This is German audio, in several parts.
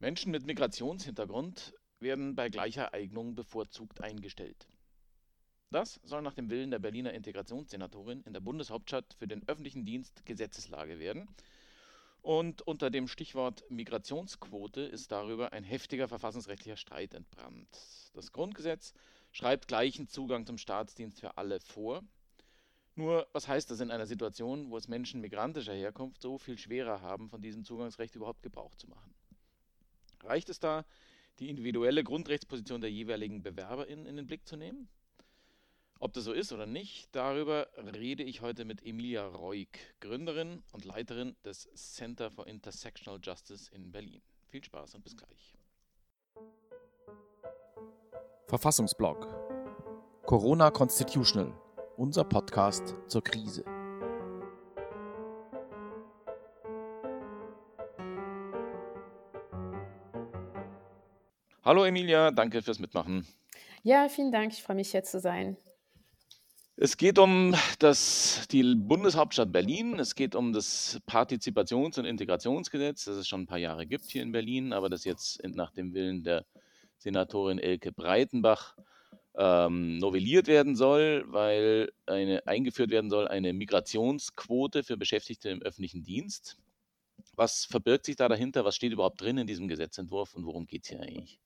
Menschen mit Migrationshintergrund werden bei gleicher Eignung bevorzugt eingestellt. Das soll nach dem Willen der Berliner Integrationssenatorin in der Bundeshauptstadt für den öffentlichen Dienst Gesetzeslage werden. Und unter dem Stichwort Migrationsquote ist darüber ein heftiger verfassungsrechtlicher Streit entbrannt. Das Grundgesetz schreibt gleichen Zugang zum Staatsdienst für alle vor. Nur, was heißt das in einer Situation, wo es Menschen migrantischer Herkunft so viel schwerer haben, von diesem Zugangsrecht überhaupt Gebrauch zu machen? Reicht es da, die individuelle Grundrechtsposition der jeweiligen BewerberInnen in den Blick zu nehmen? Ob das so ist oder nicht, darüber rede ich heute mit Emilia Reuk, Gründerin und Leiterin des Center for Intersectional Justice in Berlin. Viel Spaß und bis gleich. Verfassungsblog Corona Constitutional, unser Podcast zur Krise. Hallo Emilia, danke fürs Mitmachen. Ja, vielen Dank. Ich freue mich, hier zu sein. Es geht um das, die Bundeshauptstadt Berlin. Es geht um das Partizipations- und Integrationsgesetz, das es schon ein paar Jahre gibt hier in Berlin, aber das jetzt nach dem Willen der Senatorin Elke Breitenbach ähm, novelliert werden soll, weil eine, eingeführt werden soll eine Migrationsquote für Beschäftigte im öffentlichen Dienst. Was verbirgt sich da dahinter? Was steht überhaupt drin in diesem Gesetzentwurf und worum geht es hier eigentlich?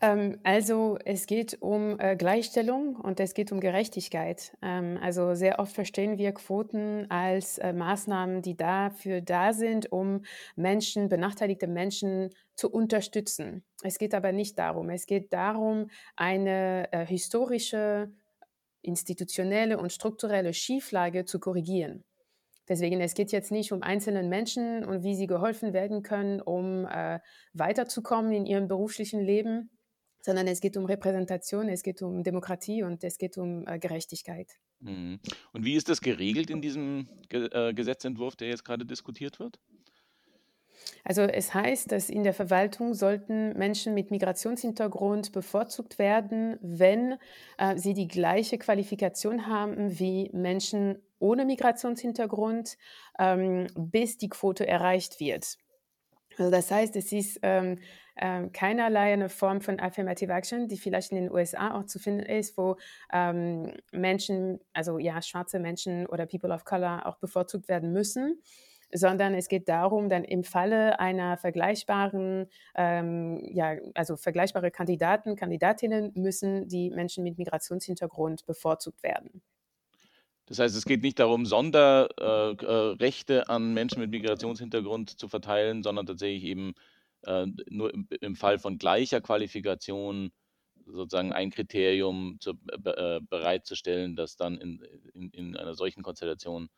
Ähm, also es geht um äh, Gleichstellung und es geht um Gerechtigkeit. Ähm, also sehr oft verstehen wir Quoten als äh, Maßnahmen, die dafür da sind, um Menschen, benachteiligte Menschen zu unterstützen. Es geht aber nicht darum. Es geht darum, eine äh, historische, institutionelle und strukturelle Schieflage zu korrigieren. Deswegen, es geht jetzt nicht um einzelne Menschen und wie sie geholfen werden können, um äh, weiterzukommen in ihrem beruflichen Leben, sondern es geht um Repräsentation, es geht um Demokratie und es geht um äh, Gerechtigkeit. Mhm. Und wie ist das geregelt in diesem Ge äh, Gesetzentwurf, der jetzt gerade diskutiert wird? Also es heißt, dass in der Verwaltung sollten Menschen mit Migrationshintergrund bevorzugt werden, wenn äh, sie die gleiche Qualifikation haben wie Menschen ohne Migrationshintergrund, ähm, bis die Quote erreicht wird. Also das heißt, es ist ähm, äh, keinerlei eine Form von Affirmative Action, die vielleicht in den USA auch zu finden ist, wo ähm, Menschen, also ja, schwarze Menschen oder People of Color auch bevorzugt werden müssen sondern es geht darum, dann im Falle einer vergleichbaren, ähm, ja, also vergleichbare Kandidaten, Kandidatinnen müssen die Menschen mit Migrationshintergrund bevorzugt werden. Das heißt, es geht nicht darum, Sonderrechte äh, äh, an Menschen mit Migrationshintergrund zu verteilen, sondern tatsächlich eben äh, nur im, Fall von gleicher Qualifikation sozusagen ein Kriterium zu, bereitzustellen, dass dann in, in, in, einer solchen Konstellation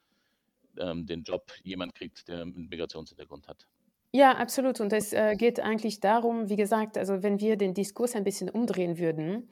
ähm, den Job jemand kriegt, der einen Migrationshintergrund hat. Ja, absolut. Und es geht eigentlich darum, wie gesagt, also wenn wir den Diskurs ein bisschen umdrehen würden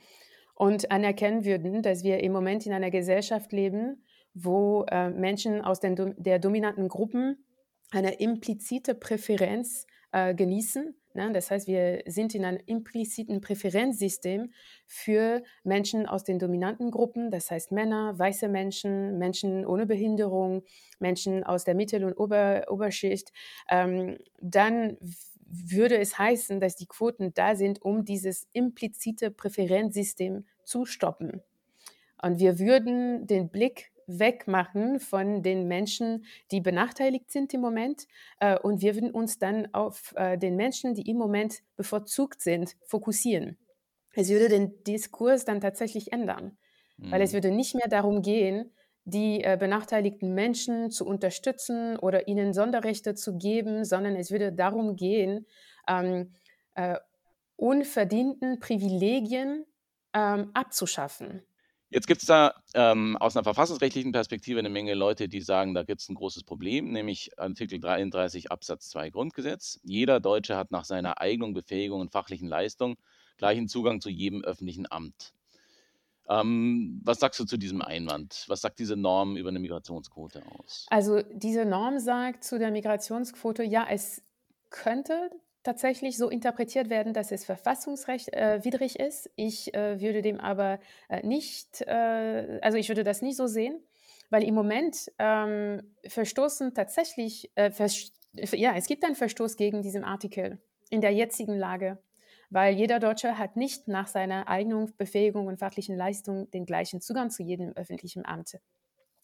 und anerkennen würden, dass wir im Moment in einer Gesellschaft leben, wo äh, Menschen aus den, der dominanten Gruppen eine implizite Präferenz äh, genießen. Ne? Das heißt, wir sind in einem impliziten Präferenzsystem für Menschen aus den dominanten Gruppen, das heißt Männer, weiße Menschen, Menschen ohne Behinderung, Menschen aus der Mittel- und Ober Oberschicht. Ähm, dann würde es heißen, dass die Quoten da sind, um dieses implizite Präferenzsystem zu stoppen. Und wir würden den Blick wegmachen von den Menschen, die benachteiligt sind im Moment. Äh, und wir würden uns dann auf äh, den Menschen, die im Moment bevorzugt sind, fokussieren. Es würde den Diskurs dann tatsächlich ändern, mhm. weil es mhm. würde nicht mehr darum gehen, die äh, benachteiligten Menschen zu unterstützen oder ihnen Sonderrechte zu geben, sondern es würde darum gehen, ähm, äh, unverdienten Privilegien ähm, abzuschaffen. Jetzt gibt es da ähm, aus einer verfassungsrechtlichen Perspektive eine Menge Leute, die sagen, da gibt es ein großes Problem, nämlich Artikel 33 Absatz 2 Grundgesetz. Jeder Deutsche hat nach seiner Eignung, Befähigung und fachlichen Leistung gleichen Zugang zu jedem öffentlichen Amt. Ähm, was sagst du zu diesem Einwand? Was sagt diese Norm über eine Migrationsquote aus? Also diese Norm sagt zu der Migrationsquote, ja, es könnte tatsächlich so interpretiert werden, dass es verfassungswidrig äh, ist. Ich äh, würde dem aber äh, nicht, äh, also ich würde das nicht so sehen, weil im Moment ähm, verstoßen tatsächlich, äh, ja, es gibt einen Verstoß gegen diesen Artikel in der jetzigen Lage, weil jeder Deutsche hat nicht nach seiner Eignung, Befähigung und fachlichen Leistung den gleichen Zugang zu jedem öffentlichen Amt.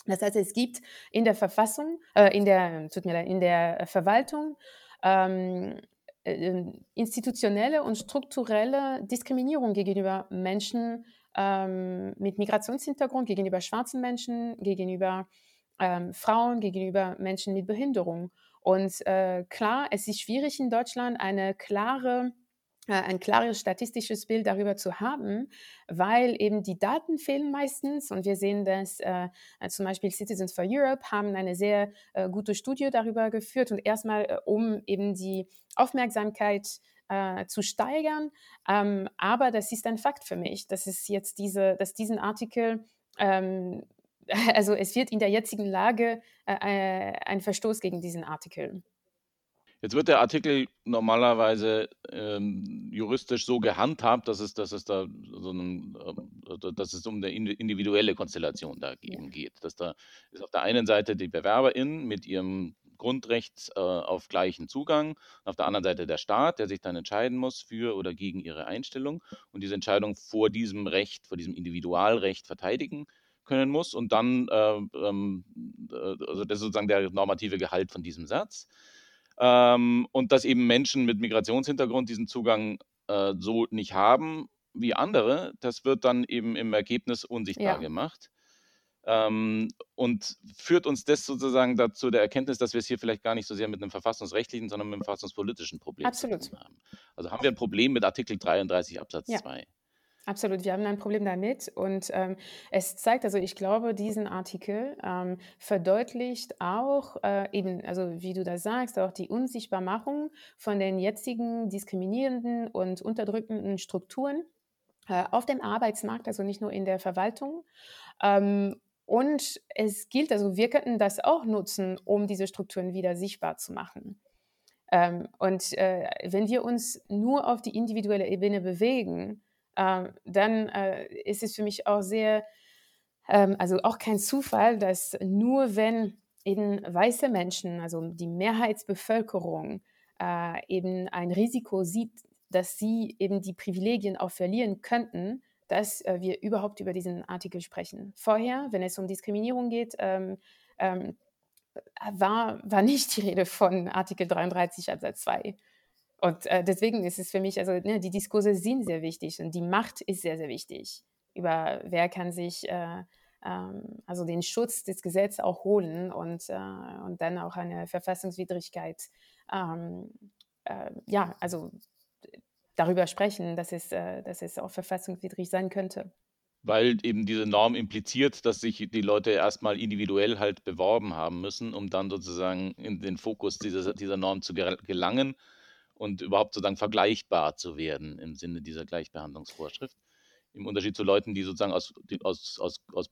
Das heißt, es gibt in der Verfassung, äh, in der, tut mir leid, in der Verwaltung ähm, äh, institutionelle und strukturelle Diskriminierung gegenüber Menschen ähm, mit Migrationshintergrund, gegenüber schwarzen Menschen, gegenüber ähm, Frauen, gegenüber Menschen mit Behinderung. Und äh, klar, es ist schwierig in Deutschland eine klare ein klares statistisches Bild darüber zu haben, weil eben die Daten fehlen meistens und wir sehen, dass äh, zum Beispiel Citizens for Europe haben eine sehr äh, gute Studie darüber geführt und erstmal äh, um eben die Aufmerksamkeit äh, zu steigern. Ähm, aber das ist ein Fakt für mich, dass es jetzt diese, dass diesen Artikel ähm, also es wird in der jetzigen Lage äh, ein Verstoß gegen diesen Artikel. Jetzt wird der Artikel normalerweise ähm, juristisch so gehandhabt, dass es, dass es da so einen, äh, dass es um eine individuelle Konstellation da geht. Dass da ist auf der einen Seite die BewerberInnen mit ihrem Grundrecht äh, auf gleichen Zugang, auf der anderen Seite der Staat, der sich dann entscheiden muss für oder gegen ihre Einstellung und diese Entscheidung vor diesem Recht, vor diesem Individualrecht verteidigen können muss und dann, äh, ähm, äh, also das ist sozusagen der normative Gehalt von diesem Satz. Ähm, und dass eben Menschen mit Migrationshintergrund diesen Zugang äh, so nicht haben wie andere, das wird dann eben im Ergebnis unsichtbar ja. gemacht. Ähm, und führt uns das sozusagen dazu der Erkenntnis, dass wir es hier vielleicht gar nicht so sehr mit einem verfassungsrechtlichen, sondern mit einem verfassungspolitischen Problem Absolut. zu tun haben. Also haben wir ein Problem mit Artikel 33 Absatz ja. 2. Absolut, wir haben ein Problem damit und ähm, es zeigt, also ich glaube, diesen Artikel ähm, verdeutlicht auch äh, eben, also wie du das sagst, auch die Unsichtbarmachung von den jetzigen diskriminierenden und unterdrückenden Strukturen äh, auf dem Arbeitsmarkt, also nicht nur in der Verwaltung. Ähm, und es gilt, also wir könnten das auch nutzen, um diese Strukturen wieder sichtbar zu machen. Ähm, und äh, wenn wir uns nur auf die individuelle Ebene bewegen, dann äh, ist es für mich auch sehr, ähm, also auch kein Zufall, dass nur wenn eben weiße Menschen, also die Mehrheitsbevölkerung, äh, eben ein Risiko sieht, dass sie eben die Privilegien auch verlieren könnten, dass äh, wir überhaupt über diesen Artikel sprechen. Vorher, wenn es um Diskriminierung geht, ähm, ähm, war, war nicht die Rede von Artikel 33 Absatz 2. Und äh, deswegen ist es für mich, also ne, die Diskurse sind sehr wichtig und die Macht ist sehr, sehr wichtig. Über wer kann sich äh, ähm, also den Schutz des Gesetzes auch holen und, äh, und dann auch eine Verfassungswidrigkeit, ähm, äh, ja, also darüber sprechen, dass es, äh, dass es auch verfassungswidrig sein könnte weil eben diese Norm impliziert, dass sich die Leute erstmal individuell halt beworben haben müssen, um dann sozusagen in den Fokus dieser, dieser Norm zu gelangen und überhaupt sozusagen vergleichbar zu werden im Sinne dieser Gleichbehandlungsvorschrift. Im Unterschied zu Leuten, die sozusagen aus, aus, aus, aus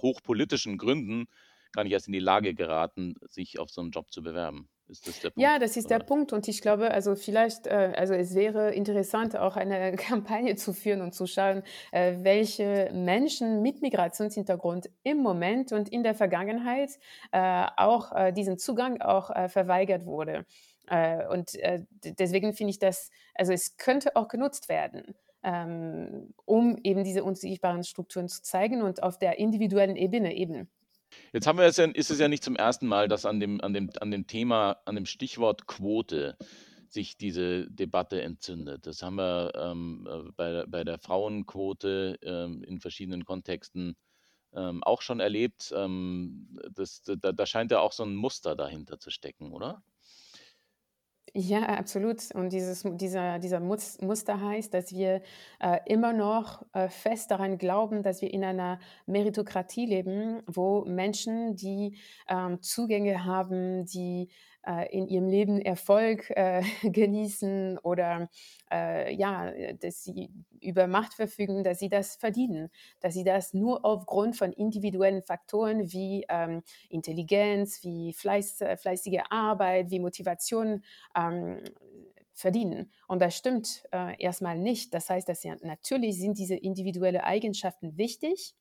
hochpolitischen Gründen gar nicht erst in die Lage geraten, sich auf so einen Job zu bewerben. Ist das der Punkt? Ja, das ist oder? der Punkt. Und ich glaube, also vielleicht, äh, also es wäre interessant, auch eine Kampagne zu führen und zu schauen, äh, welche Menschen mit Migrationshintergrund im Moment und in der Vergangenheit äh, auch diesen Zugang auch verweigert wurde. Äh, und äh, deswegen finde ich das, also es könnte auch genutzt werden, ähm, um eben diese unsichtbaren Strukturen zu zeigen und auf der individuellen Ebene eben. Jetzt haben wir es ja, ist es ja nicht zum ersten Mal, dass an dem, an dem, an dem Thema, an dem Stichwort Quote sich diese Debatte entzündet. Das haben wir ähm, äh, bei, bei der Frauenquote ähm, in verschiedenen Kontexten ähm, auch schon erlebt. Ähm, das, da, da scheint ja auch so ein Muster dahinter zu stecken, oder? Ja, absolut. Und dieses, dieser, dieser Muster heißt, dass wir äh, immer noch äh, fest daran glauben, dass wir in einer Meritokratie leben, wo Menschen, die ähm, Zugänge haben, die in ihrem Leben Erfolg äh, genießen oder äh, ja, dass sie über Macht verfügen, dass sie das verdienen, dass sie das nur aufgrund von individuellen Faktoren wie ähm, Intelligenz, wie Fleiß, äh, fleißige Arbeit, wie Motivation ähm, verdienen. Und das stimmt äh, erstmal nicht. Das heißt, dass ja, natürlich sind diese individuellen Eigenschaften wichtig,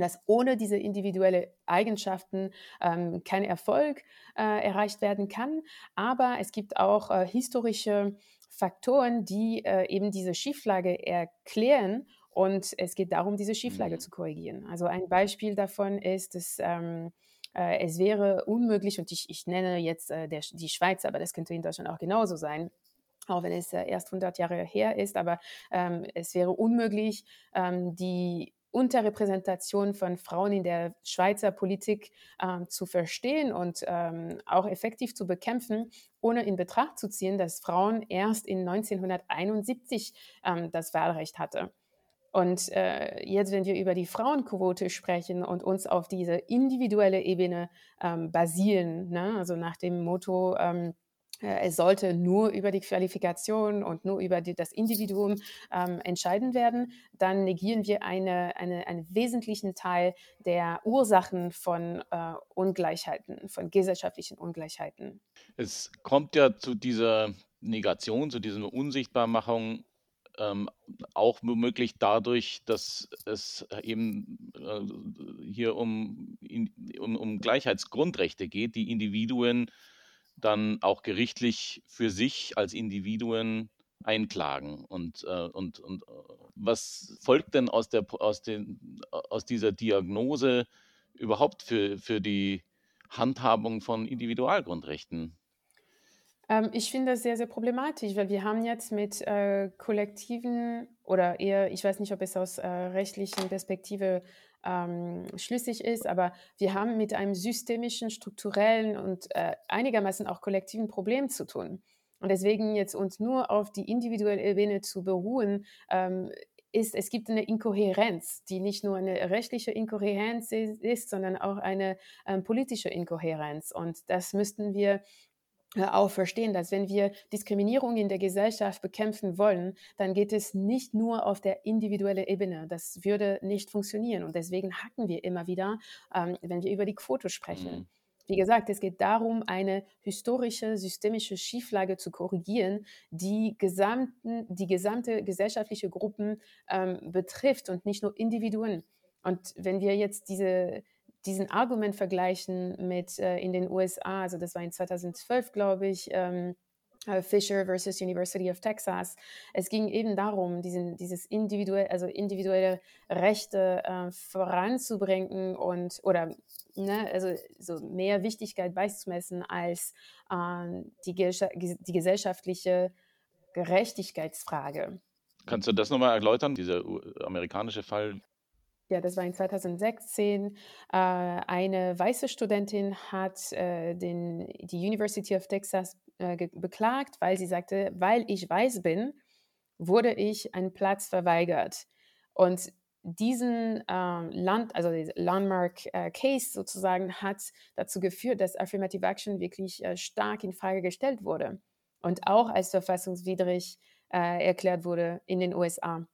dass ohne diese individuellen Eigenschaften ähm, kein Erfolg äh, erreicht werden kann. Aber es gibt auch äh, historische Faktoren, die äh, eben diese Schieflage erklären. Und es geht darum, diese Schieflage mhm. zu korrigieren. Also ein Beispiel davon ist, dass ähm, äh, es wäre unmöglich, und ich, ich nenne jetzt äh, der, die Schweiz, aber das könnte in Deutschland auch genauso sein, auch wenn es äh, erst 100 Jahre her ist, aber ähm, es wäre unmöglich, ähm, die Unterrepräsentation von Frauen in der Schweizer Politik ähm, zu verstehen und ähm, auch effektiv zu bekämpfen, ohne in Betracht zu ziehen, dass Frauen erst in 1971 ähm, das Wahlrecht hatten. Und äh, jetzt, wenn wir über die Frauenquote sprechen und uns auf diese individuelle Ebene ähm, basieren, ne? also nach dem Motto, ähm, äh, es sollte nur über die Qualifikation und nur über die, das Individuum ähm, entscheiden werden, dann negieren wir eine, eine, einen wesentlichen Teil der Ursachen von äh, Ungleichheiten, von gesellschaftlichen Ungleichheiten. Es kommt ja zu dieser Negation, zu dieser Unsichtbarmachung ähm, auch womöglich dadurch, dass es eben äh, hier um, in, um, um Gleichheitsgrundrechte geht, die Individuen dann auch gerichtlich für sich als Individuen einklagen. Und, äh, und, und äh, was folgt denn aus, der, aus, den, aus dieser Diagnose überhaupt für, für die Handhabung von Individualgrundrechten? Ähm, ich finde das sehr, sehr problematisch, weil wir haben jetzt mit äh, kollektiven oder eher, ich weiß nicht, ob es aus äh, rechtlichen Perspektive ähm, schlüssig ist, aber wir haben mit einem systemischen, strukturellen und äh, einigermaßen auch kollektiven Problem zu tun. Und deswegen jetzt uns nur auf die individuelle Ebene zu beruhen, ähm, ist, es gibt eine Inkohärenz, die nicht nur eine rechtliche Inkohärenz ist, sondern auch eine ähm, politische Inkohärenz. Und das müssten wir auch verstehen, dass wenn wir Diskriminierung in der Gesellschaft bekämpfen wollen, dann geht es nicht nur auf der individuellen Ebene. Das würde nicht funktionieren. Und deswegen hacken wir immer wieder, ähm, wenn wir über die Quote sprechen. Mhm. Wie gesagt, es geht darum, eine historische, systemische Schieflage zu korrigieren, die, gesamten, die gesamte gesellschaftliche Gruppen ähm, betrifft und nicht nur Individuen. Und wenn wir jetzt diese, diesen Argument vergleichen mit äh, in den USA, also das war in 2012, glaube ich, ähm, äh, Fisher versus University of Texas. Es ging eben darum, diesen, dieses individuell, also individuelle Rechte äh, voranzubringen und oder ne, also so mehr Wichtigkeit beizumessen als äh, die, die gesellschaftliche Gerechtigkeitsfrage. Kannst du das nochmal erläutern, dieser amerikanische Fall? Ja, das war in 2016, äh, eine weiße Studentin hat äh, den, die University of Texas äh, beklagt, weil sie sagte, weil ich weiß bin, wurde ich einen Platz verweigert. Und diesen ähm, Land, also Landmark äh, Case sozusagen, hat dazu geführt, dass Affirmative Action wirklich äh, stark in Frage gestellt wurde und auch als verfassungswidrig äh, erklärt wurde in den USA.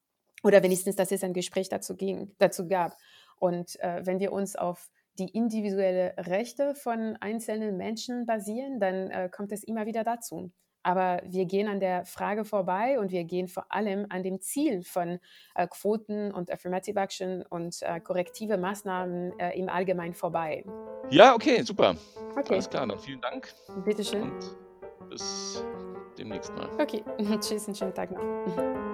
Oder wenigstens, dass es ein Gespräch dazu, ging, dazu gab. Und äh, wenn wir uns auf die individuellen Rechte von einzelnen Menschen basieren, dann äh, kommt es immer wieder dazu. Aber wir gehen an der Frage vorbei und wir gehen vor allem an dem Ziel von äh, Quoten und Affirmative Action und äh, korrektive Maßnahmen äh, im Allgemeinen vorbei. Ja, okay, super. Okay. Alles klar, dann vielen Dank. Bitteschön. Und bis demnächst mal. Okay, tschüss, einen schönen Tag noch.